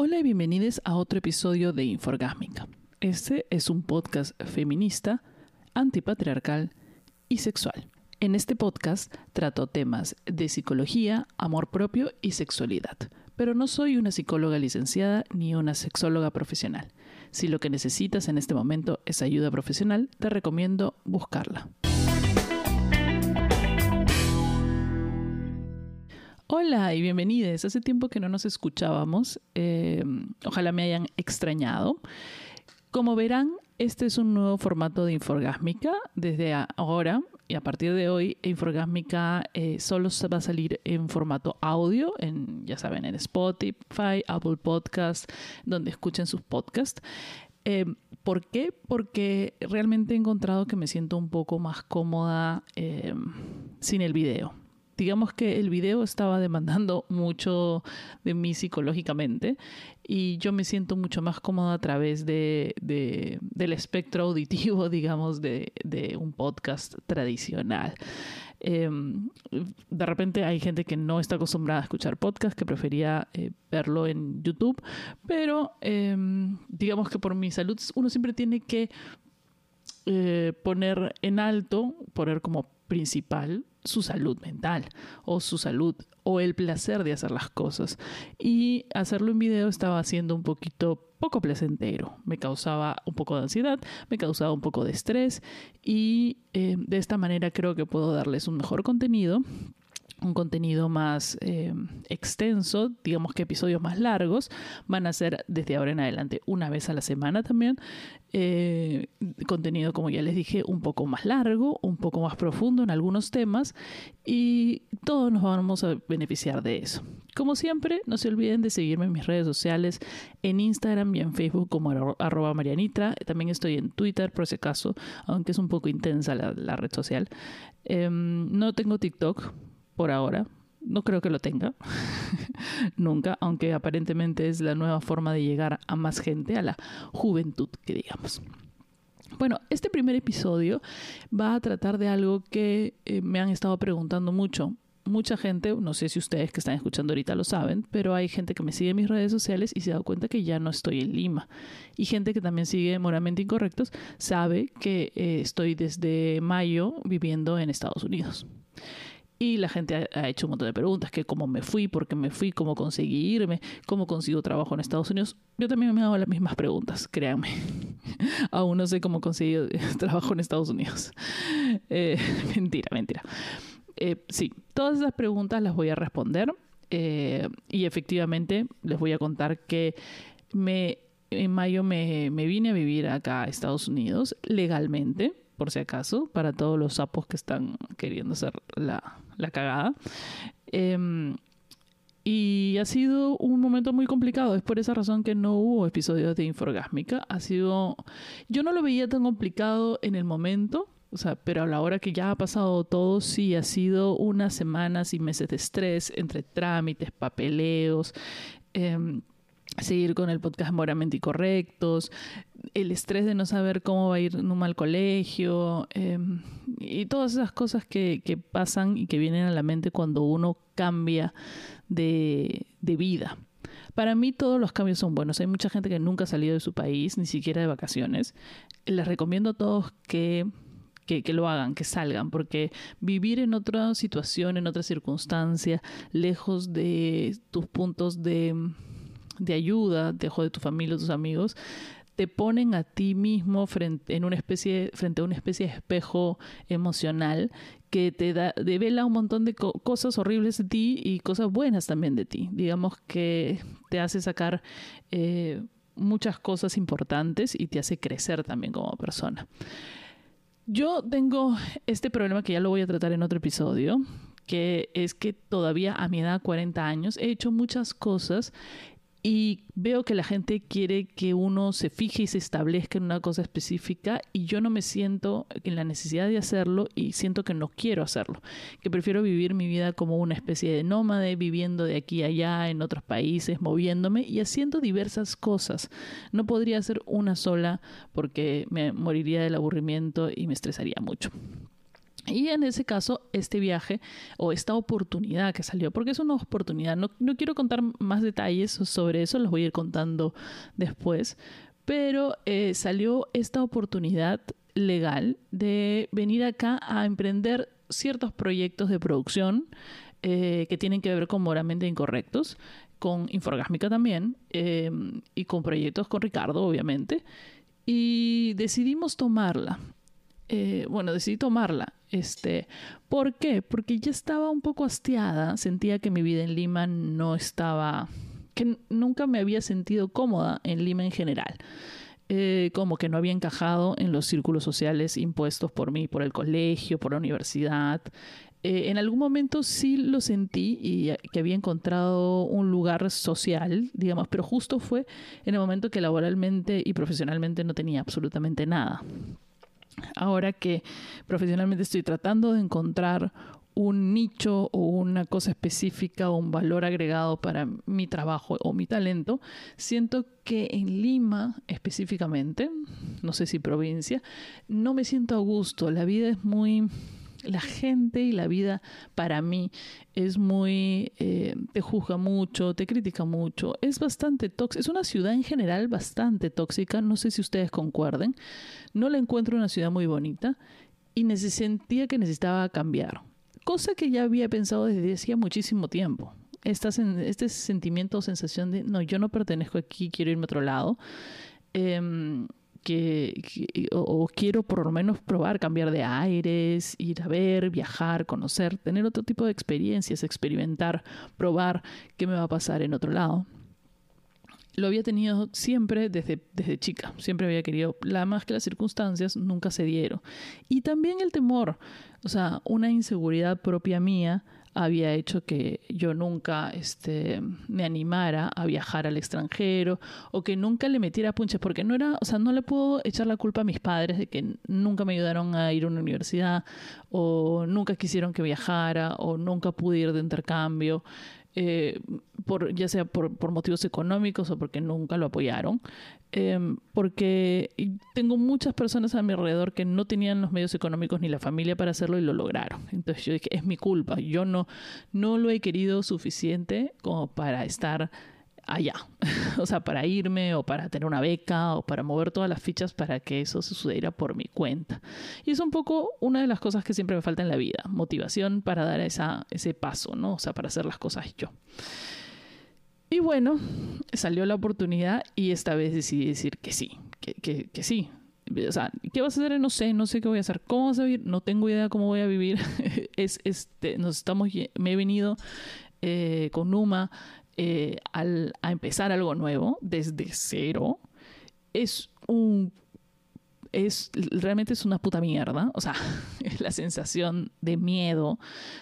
Hola y bienvenidos a otro episodio de Inforgásmica. Este es un podcast feminista, antipatriarcal y sexual. En este podcast trato temas de psicología, amor propio y sexualidad, pero no soy una psicóloga licenciada ni una sexóloga profesional. Si lo que necesitas en este momento es ayuda profesional, te recomiendo buscarla. Hola y bienvenidos. Hace tiempo que no nos escuchábamos. Eh, ojalá me hayan extrañado. Como verán, este es un nuevo formato de Inforgásmica. Desde ahora y a partir de hoy, Inforgásmica eh, solo va a salir en formato audio, en, ya saben, en Spotify, Apple Podcast, donde escuchen sus podcasts. Eh, ¿Por qué? Porque realmente he encontrado que me siento un poco más cómoda sin el video digamos que el video estaba demandando mucho de mí psicológicamente y yo me siento mucho más cómoda a través de, del espectro auditivo, digamos, de, un podcast tradicional. Em, de repente hay gente que no está acostumbrada a escuchar podcast, que prefería eh, verlo en YouTube, pero em, digamos que por mi salud uno siempre tiene que eh, poner en alto, poner como principal su salud mental o su salud o el placer de hacer las cosas. Y hacerlo en video estaba haciendo un poquito poco placentero. Me causaba un poco de ansiedad, me causaba un poco de estrés y eh, de esta manera creo que puedo darles un mejor contenido un contenido más eh, extenso, digamos que episodios más largos, van a ser desde ahora en adelante una vez a la semana también. Eh, contenido, como ya les dije, un poco más largo, un poco más profundo en algunos temas y todos nos vamos a beneficiar de eso. Como siempre, no se olviden de seguirme en mis redes sociales, en Instagram y en Facebook como arroba marianitra. También estoy en Twitter por si acaso, aunque es un poco intensa la, red social. Em, no tengo TikTok por ahora. No creo que lo tenga nunca, aunque aparentemente es la nueva forma de llegar a más gente, a la juventud, que digamos. Bueno, este primer episodio va a tratar de algo que eh, me han estado preguntando mucho. Mucha gente, no sé si ustedes que están escuchando ahorita lo saben, pero hay gente que me sigue en mis redes sociales y se da cuenta que ya no estoy en Lima. Y gente que también sigue Moralmente Incorrectos sabe que eh, estoy desde mayo viviendo en Estados Unidos. Y la gente ha, hecho un montón de preguntas, que cómo me fui, por qué me fui, cómo conseguí irme, cómo consigo trabajo en Estados Unidos. Yo también me hago las mismas preguntas, créanme. Aún no sé cómo conseguí trabajo en Estados Unidos. Eh, mentira, mentira. Eh, sí, todas esas preguntas las voy a responder eh, y efectivamente les voy a contar que me, en mayo me, me vine a vivir acá a Estados Unidos legalmente por si acaso, para todos los sapos que están queriendo hacer la, cagada. Em, y ha sido un momento muy complicado. Es por esa razón que no hubo episodios de Inforgásmica. Ha sido. Yo no lo veía tan complicado en el momento. O sea, pero a la hora que ya ha pasado todo, sí, ha sido unas semanas y meses de estrés entre trámites, papeleos. Eh, seguir con el podcast moralmente incorrectos, el estrés de no saber cómo va a ir un mal colegio em, y todas esas cosas que, que, pasan y que vienen a la mente cuando uno cambia de, de vida. Para mí todos los cambios son buenos. Hay mucha gente que nunca ha salido de su país, ni siquiera de vacaciones. Les recomiendo a todos que, que, lo hagan, que salgan, porque vivir en otra situación, en otra circunstancia, lejos de tus puntos de, de ayuda, dejo de tu familia, de tus amigos, te ponen a ti mismo frente, en una especie, frente a una especie de espejo emocional que te da, devela un montón de cosas horribles de ti y cosas buenas también de ti. Digamos que te hace sacar eh, muchas cosas importantes y te hace crecer también como persona. Yo tengo este problema que ya lo voy a tratar en otro episodio, que es que todavía a mi edad, 40 años, he hecho muchas cosas y veo que la gente quiere que uno se fije y se establezca en una cosa específica y yo no me siento en la necesidad de hacerlo y siento que no quiero hacerlo, que prefiero vivir mi vida como una especie de nómade, viviendo de aquí a allá en otros países, moviéndome y haciendo diversas cosas. No podría hacer una sola porque me moriría del aburrimiento y me estresaría mucho. Y en ese caso, este viaje o esta oportunidad que salió, porque es una oportunidad, no, no, quiero contar más detalles sobre eso, los voy a ir contando después, pero eh, salió esta oportunidad legal de venir acá a emprender ciertos proyectos de producción eh, que tienen que ver con moralmente incorrectos, con Inforgásmica también, eh, y con proyectos con Ricardo, obviamente. Y decidimos tomarla. Eh, bueno, decidí tomarla. Este, ¿Por qué? Porque ya estaba un poco hastiada, sentía que mi vida en Lima no estaba, que nunca me había sentido cómoda en Lima en general. Eh, como que no había encajado en los círculos sociales impuestos por mí, por el colegio, por la universidad. Eh, en algún momento sí lo sentí y que había encontrado un lugar social, digamos, pero justo fue en el momento que laboralmente y profesionalmente no tenía absolutamente nada. Ahora que profesionalmente estoy tratando de encontrar un nicho o una cosa específica o un valor agregado para mi trabajo o mi talento, siento que en Lima específicamente, no sé si provincia, no me siento a gusto. La vida es muy la gente y la vida para mí es muy, eh, te juzga mucho, te critica mucho, es bastante tóxica, es una ciudad en general bastante tóxica, no sé si ustedes concuerden, no la encuentro una ciudad muy bonita y sentía que necesitaba cambiar cosa que ya había pensado desde hacía muchísimo tiempo. este sentimiento o sensación de, no, yo no pertenezco aquí, quiero irme a otro lado, em, que, o, quiero por lo menos probar, cambiar de aires, ir a ver, viajar, conocer, tener otro tipo de experiencias, experimentar, probar qué me va a pasar en otro lado lo había tenido siempre desde, desde chica, siempre había querido, la más que las circunstancias nunca se dieron. Y también el temor, o sea, una inseguridad propia mía había hecho que yo nunca este, me animara a viajar al extranjero o que nunca le metiera punches, porque no era, o sea, no le puedo echar la culpa a mis padres de que nunca me ayudaron a ir a una universidad o nunca quisieron que viajara o nunca pude ir de intercambio. Eh, por, ya sea por, por, motivos económicos o porque nunca lo apoyaron, em, porque tengo muchas personas a mi alrededor que no tenían los medios económicos ni la familia para hacerlo y lo lograron. Entonces yo dije, es mi culpa, yo no, no lo he querido suficiente como para estar allá. o sea, para irme o para tener una beca o para mover todas las fichas para que eso sucediera por mi cuenta. Y es un poco una de las cosas que siempre me falta en la vida, motivación para dar esa, ese paso, ¿no? O sea, para hacer las cosas yo. Y bueno, salió la oportunidad y esta vez decidí decir que sí, que, que, que sí, o sea, ¿qué vas a hacer? No sé, no sé qué voy a hacer. ¿Cómo vas a vivir? No tengo idea cómo voy a vivir. es, este, nos estamos, me he venido eh, con Numa eh, al, a empezar algo nuevo desde cero es un es realmente es una puta mierda, o sea, la sensación de miedo,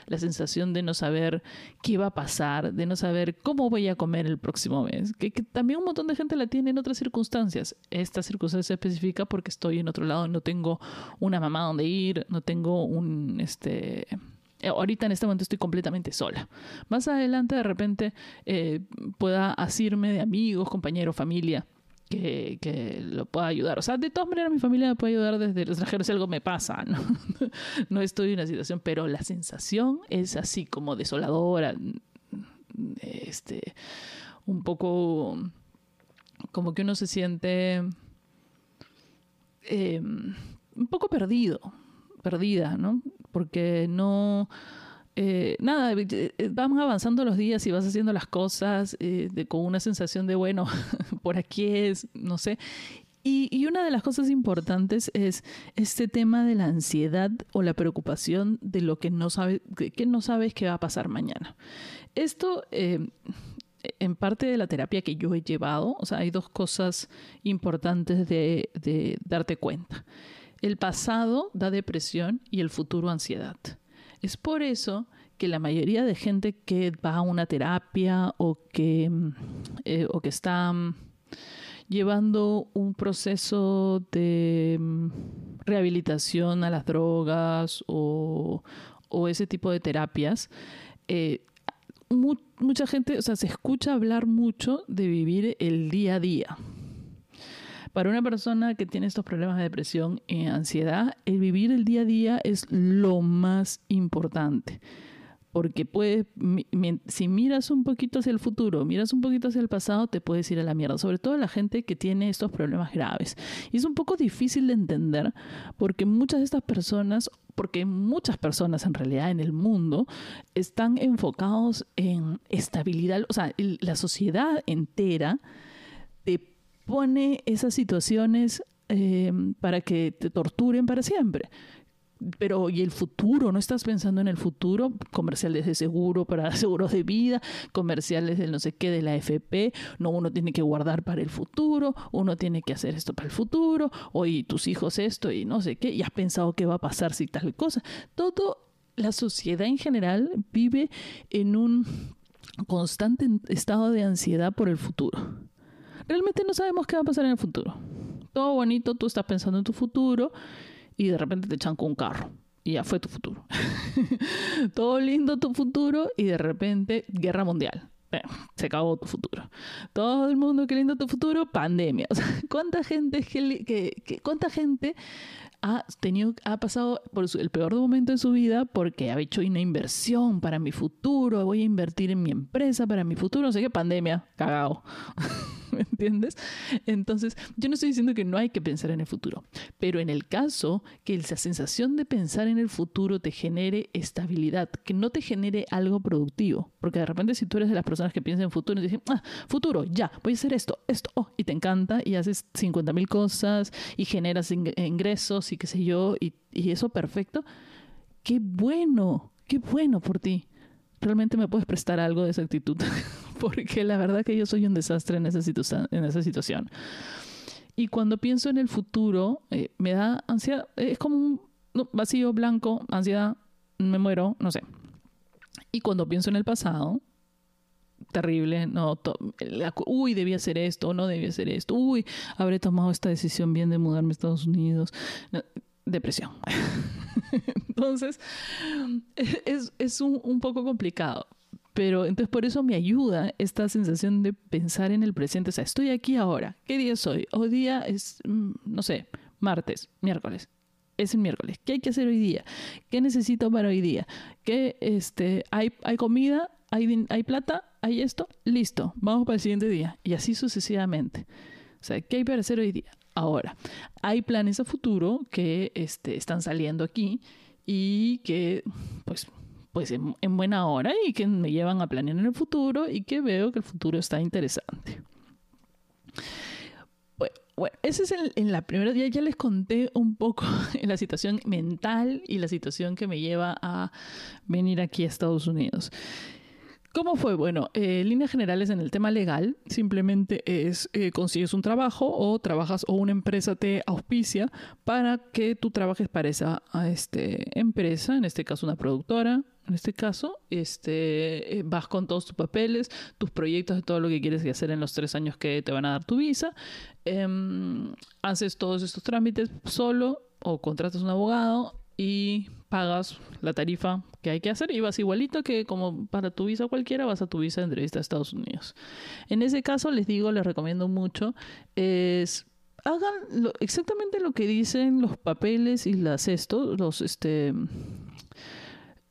la sensación de no saber qué va a pasar, de no saber cómo voy a comer el próximo mes, que, que también un montón de gente la tiene en otras circunstancias. Esta circunstancia específica porque estoy en otro lado, no tengo una mamá donde ir, no tengo un este ahorita en este momento estoy completamente sola. Más adelante de repente eh, pueda asirme de amigos, compañeros, familia. Que, que, lo pueda ayudar. O sea, de todas maneras mi familia me puede ayudar desde el extranjero si algo me pasa, ¿no? no estoy en una situación, pero la sensación es así como desoladora, este, un poco como que uno se siente eh, un poco perdido, perdida, ¿no? Porque no... Eh, nada, eh, eh, van avanzando los días y vas haciendo las cosas con una sensación de, bueno, por aquí es, no sé. Y, una de las cosas importantes es este tema de la ansiedad o la preocupación de lo que no, sabe, que no sabes qué va a pasar mañana. Esto, en parte de la terapia que yo he llevado, o sea, hay dos cosas importantes de darte cuenta. El pasado da depresión y el futuro ansiedad. Es por eso que la mayoría de gente que va a una terapia o que, mm, eh, o que está mm, llevando un proceso de mm, rehabilitación a las drogas o, ese tipo de terapias, eh, mucha gente, o sea, se escucha hablar mucho de vivir el día a día Para una persona que tiene estos problemas de depresión y ansiedad, el vivir el día a día es lo más importante. Porque puedes, si miras un poquito hacia el futuro, miras un poquito hacia el pasado, te puedes ir a la mierda, sobre todo la gente que tiene estos problemas graves. Y es un poco difícil de entender porque muchas de estas personas, porque muchas personas en realidad en el mundo están enfocados en estabilidad, o sea, la sociedad entera te pone esas situaciones eh, para que te torturen para siempre pero ¿y el futuro? ¿No estás pensando en el futuro? Comerciales de seguro para seguros de vida, comerciales de no sé qué de la FP, no, uno tiene que guardar para el futuro, uno tiene que hacer esto para el futuro, o y tus hijos esto y no sé qué, y has pensado qué va a pasar si tal cosa. Todo, la sociedad en general vive en un constante estado de ansiedad por el futuro. Realmente no sabemos qué va a pasar en el futuro. Todo bonito, tú estás pensando en tu futuro y de repente te echan con un carro y ya fue tu futuro. Todo lindo tu futuro y de repente guerra mundial. se acabó tu futuro. Todo el mundo, qué lindo tu futuro, pandemia. ¿cuánta gente, que, cuánta gente ha, tenido, ha pasado por el peor momento de su vida porque ha hecho una inversión para mi futuro, voy a invertir en mi empresa para mi futuro, no sé qué, pandemia, cagado. ¿me entiendes? Entonces, yo no estoy diciendo que no hay que pensar en el futuro, pero en el caso que esa sensación de pensar en el futuro te genere estabilidad, que no te genere algo productivo, porque de repente si tú eres de las personas que piensan en futuro y dicen, ah, futuro, ya, voy a hacer esto, esto, oh, y te encanta y haces 50 mil cosas y generas ingresos y qué sé yo, y, y eso perfecto, qué bueno, qué bueno por ti realmente me puedes prestar algo de esa actitud, porque la verdad que yo soy un desastre en esa, en esa situación. Y cuando pienso en el futuro, eh, me da ansiedad, es como un vacío blanco, ansiedad, me muero, no sé. Y cuando pienso en el pasado, terrible, no, uy, debía hacer esto, no debía hacer esto, uy, habré tomado esta decisión bien de mudarme a Estados Unidos depresión. entonces, es, es un, poco complicado. Pero entonces por eso me ayuda esta sensación de pensar en el presente. O sea, estoy aquí ahora. ¿Qué día soy? Hoy día es, mm, no sé, martes, miércoles. Es el miércoles. ¿Qué hay que hacer hoy día? ¿Qué necesito para hoy día? ¿Qué, este, hay, hay comida? ¿Hay, ¿Hay plata? ¿Hay esto? Listo. Vamos para el siguiente día. Y así sucesivamente. O sea, ¿qué hay para hacer hoy día? Ahora, hay planes a futuro que este, están saliendo aquí y que, pues, pues en, buena hora y que me llevan a planear en el futuro y que veo que el futuro está interesante. Bueno, ese es el, en la primera día. Ya les conté un poco la situación mental y la situación que me lleva a venir aquí a Estados Unidos. ¿Cómo fue? Bueno, eh, líneas generales en el tema legal, simplemente es eh, consigues un trabajo o trabajas o una empresa te auspicia para que tú trabajes para esa este, empresa, en este caso una productora, en este caso, este, eh, vas con todos tus papeles, tus proyectos todo lo que quieres hacer en los tres años que te van a dar tu visa, em, haces todos estos trámites solo o contratas un abogado y pagas la tarifa que hay que hacer y vas igualito que como para tu visa cualquiera, vas a tu visa de entrevista a Estados Unidos. En ese caso, les digo, les recomiendo mucho, es hagan exactamente lo que dicen los papeles y las esto, los este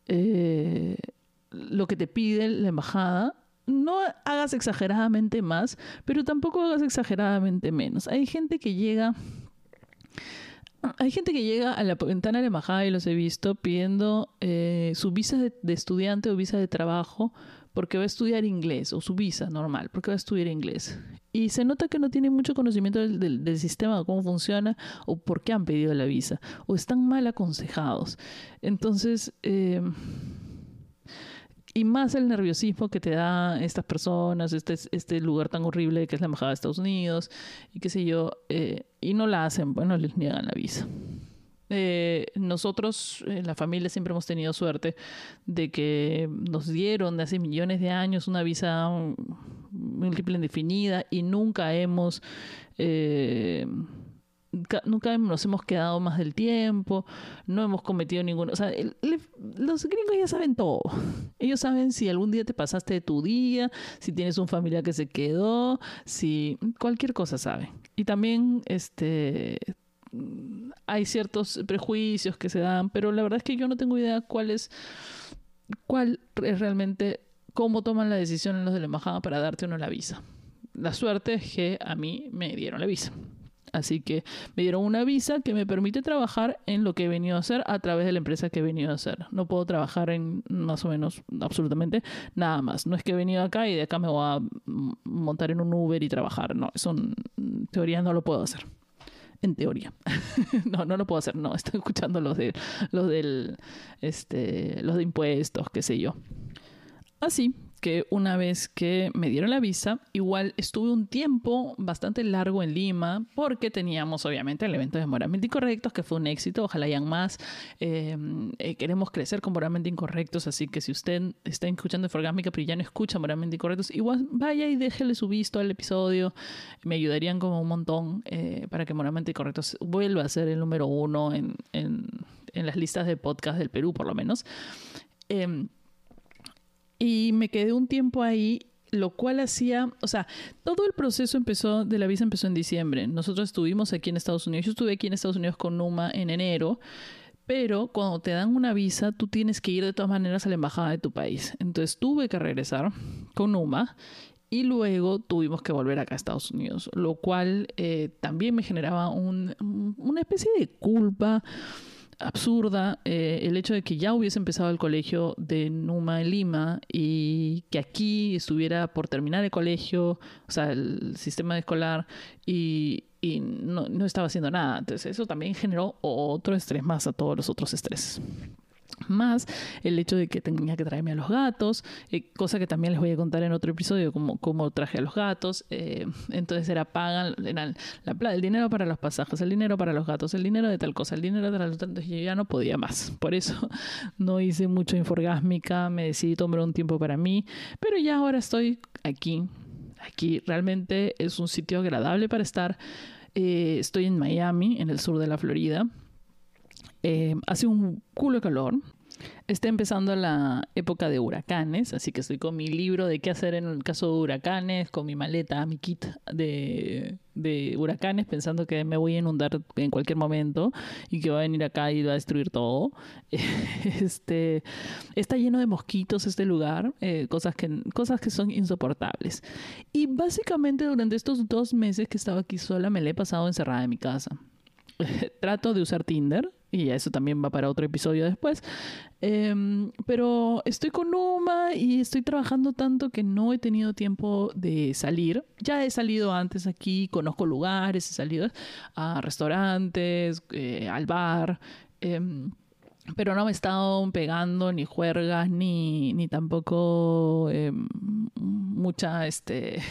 eh, lo que te pide la embajada. No hagas exageradamente más, pero tampoco hagas exageradamente menos. Hay gente que llega hay gente que llega a la ventana de la embajada y los he visto pidiendo eh, su visa de, estudiante o visa de trabajo porque va a estudiar inglés o su visa normal porque va a estudiar inglés. Y se nota que no tienen mucho conocimiento del, del, sistema, cómo funciona o por qué han pedido la visa o están mal aconsejados. Entonces, eh, y más el nerviosismo que te da estas personas, este, este lugar tan horrible que es la Embajada de Estados Unidos y qué sé yo, eh, y no la hacen, bueno, les niegan la visa. Eh, nosotros en la familia siempre hemos tenido suerte de que nos dieron de hace millones de años una visa múltiple indefinida y nunca hemos... Eh, nunca nos hemos quedado más del tiempo, no hemos cometido ninguno. O sea, los gringos ya saben todo. Ellos saben si algún día te pasaste de tu día, si tienes un familiar que se quedó, si cualquier cosa saben. Y también, este hay ciertos prejuicios que se dan, pero la verdad es que yo no tengo idea cuál es, cuál es realmente, cómo toman la decisión los de la embajada para darte o no la visa. La suerte es que a mí me dieron la visa. Así que me dieron una visa que me permite trabajar en lo que he venido a hacer a través de la empresa que he venido a hacer. No puedo trabajar en más o menos absolutamente nada más. No es que he venido acá y de acá me voy a montar en un Uber y trabajar. No, eso en teoría no lo puedo hacer en teoría. no, no lo puedo hacer, no, estoy escuchando los de los del este los de impuestos, qué sé yo. Así que una vez que me dieron la visa, igual estuve un tiempo bastante largo en Lima porque teníamos obviamente el evento de Moralmente Incorrectos, que fue un éxito, ojalá hayan más. Em, eh, queremos crecer con Moralmente Incorrectos, así que si usted está escuchando Inforgásmica pero ya no escucha Moralmente Incorrectos, igual vaya y déjele su visto al episodio, me ayudarían como un montón eh, para que Moralmente Incorrectos vuelva a ser el número uno en, en, en las listas de podcast del Perú, por lo menos. Y me quedé un tiempo ahí, lo cual hacía, o sea, todo el proceso empezó, de la visa empezó en diciembre. Nosotros estuvimos aquí en Estados Unidos, yo estuve aquí en Estados Unidos con Numa en enero. Pero cuando te dan una visa, tú tienes que ir de todas maneras a la embajada de tu país. Entonces tuve que regresar con Numa y luego tuvimos que volver acá a Estados Unidos, lo cual eh, también me generaba un, una especie de culpa absurda eh, el hecho de que ya hubiese empezado el colegio de Numa en Lima y que aquí estuviera por terminar el colegio, o sea, el sistema escolar, y, y no, no estaba haciendo nada. Entonces eso también generó otro estrés más a todos los otros estreses más el hecho de que tenía que traerme a los gatos, eh, cosa que también les voy a contar en otro episodio, como, cómo traje a los gatos. Eh, entonces era pagan la, el dinero para los pasajes, el dinero para los gatos, el dinero de tal cosa, el dinero de tal. Entonces yo ya no podía más. Por eso no hice mucho inforgásmica, me decidí tomar un tiempo para mí, pero ya ahora estoy aquí. Aquí realmente es un sitio agradable para estar. Eh, estoy en Miami, en el sur de la Florida. Eh, hace un culo de calor. Está empezando la época de huracanes, así que estoy con mi libro de qué hacer en el caso de huracanes, con mi maleta, mi kit de, de huracanes, pensando que me voy a inundar en cualquier momento y que va a venir acá y va a destruir todo. Este, está lleno de mosquitos este lugar, eh, cosas, que, cosas que son insoportables. Y básicamente durante estos dos meses que estaba aquí sola me la he pasado encerrada en mi casa. Trato de usar Tinder, y eso también va para otro episodio después. Em, pero estoy con Numa y estoy trabajando tanto que no he tenido tiempo de salir. Ya he salido antes aquí, conozco lugares, he salido a restaurantes, eh, al bar. Em, pero no me he estado pegando ni juergas ni, ni tampoco em, mucha este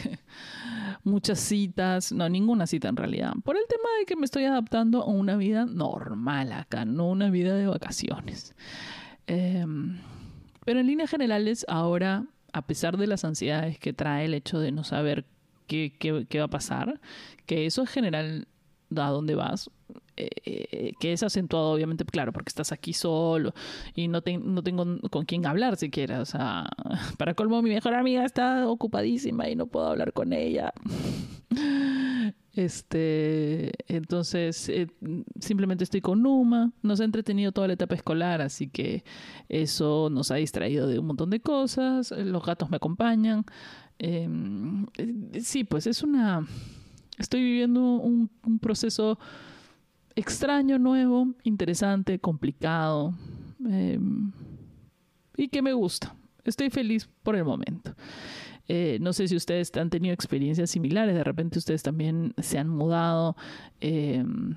muchas citas, no, ninguna cita en realidad, por el tema de que me estoy adaptando a una vida normal acá, no una vida de vacaciones. Em, pero en líneas generales, ahora, a pesar de las ansiedades que trae el hecho de no saber qué, qué, qué va a pasar, que eso es general a dónde vas, eh, eh, que es acentuado obviamente, claro, porque estás aquí solo y no, no tengo con quién hablar siquiera. O sea, para colmo, mi mejor amiga está ocupadísima y no puedo hablar con ella. Este, entonces, eh, simplemente estoy con Numa. Nos ha entretenido toda la etapa escolar, así que eso nos ha distraído de un montón de cosas. Los gatos me acompañan. Em, sí, pues es una. Estoy viviendo un proceso extraño, nuevo, interesante, complicado em, y que me gusta. Estoy feliz por el momento. Eh, no sé si ustedes han tenido experiencias similares, de repente ustedes también se han mudado, em,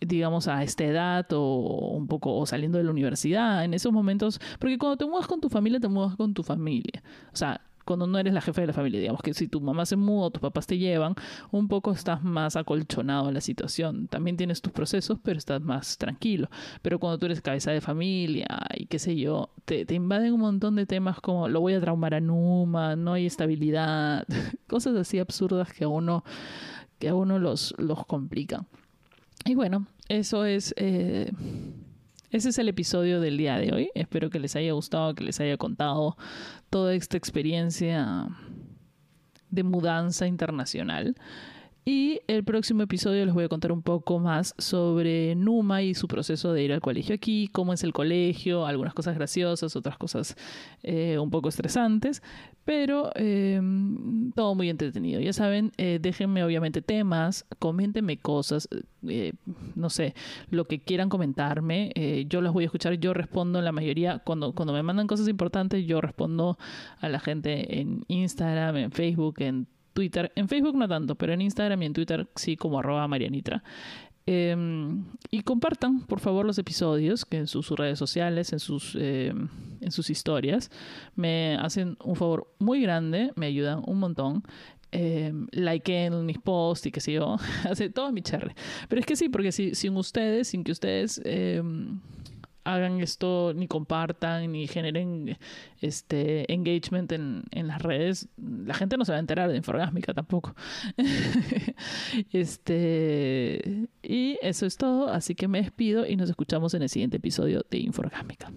digamos, a esta edad o un poco o saliendo de la universidad, en esos momentos, porque cuando te mudas con tu familia, te mudas con tu familia. O sea, cuando no eres la jefa de la familia, digamos que si tu mamá se muda o tus papás te llevan, un poco estás más acolchonado en la situación. También tienes tus procesos, pero estás más tranquilo. Pero cuando tú eres cabeza de familia y qué sé yo, te, te invaden un montón de temas como lo voy a traumar a Numa, no hay estabilidad, cosas así absurdas que a uno, que a uno los, los complican. Y bueno, eso es... Eh, ese es el episodio del día de hoy. Espero que les haya gustado, que les haya contado toda esta experiencia de mudanza internacional. Y el próximo episodio les voy a contar un poco más sobre Numa y su proceso de ir al colegio aquí, cómo es el colegio, algunas cosas graciosas, otras cosas eh, un poco estresantes, pero em, todo muy entretenido. Ya saben, eh, déjenme obviamente temas, coméntenme cosas, eh, no sé, lo que quieran comentarme, yo las voy a escuchar, yo respondo la mayoría, cuando, cuando me mandan cosas importantes, yo respondo a la gente en Instagram, en Facebook, en Twitter. En Facebook no tanto, pero en Instagram y en Twitter sí como arroba Marianitra. Em, y compartan, por favor, los episodios que en sus, redes sociales, en sus, em, en sus historias. Me hacen un favor muy grande, me ayudan un montón. Eh, en mis posts y qué sé yo. Hace todo mi cherry. Pero es que sí, porque si, sin ustedes, sin que ustedes hagan esto, ni compartan, ni generen este engagement en, en las redes, la gente no se va a enterar de Inforgásmica tampoco. este, y eso es todo, así que me despido y nos escuchamos en el siguiente episodio de Inforgásmica.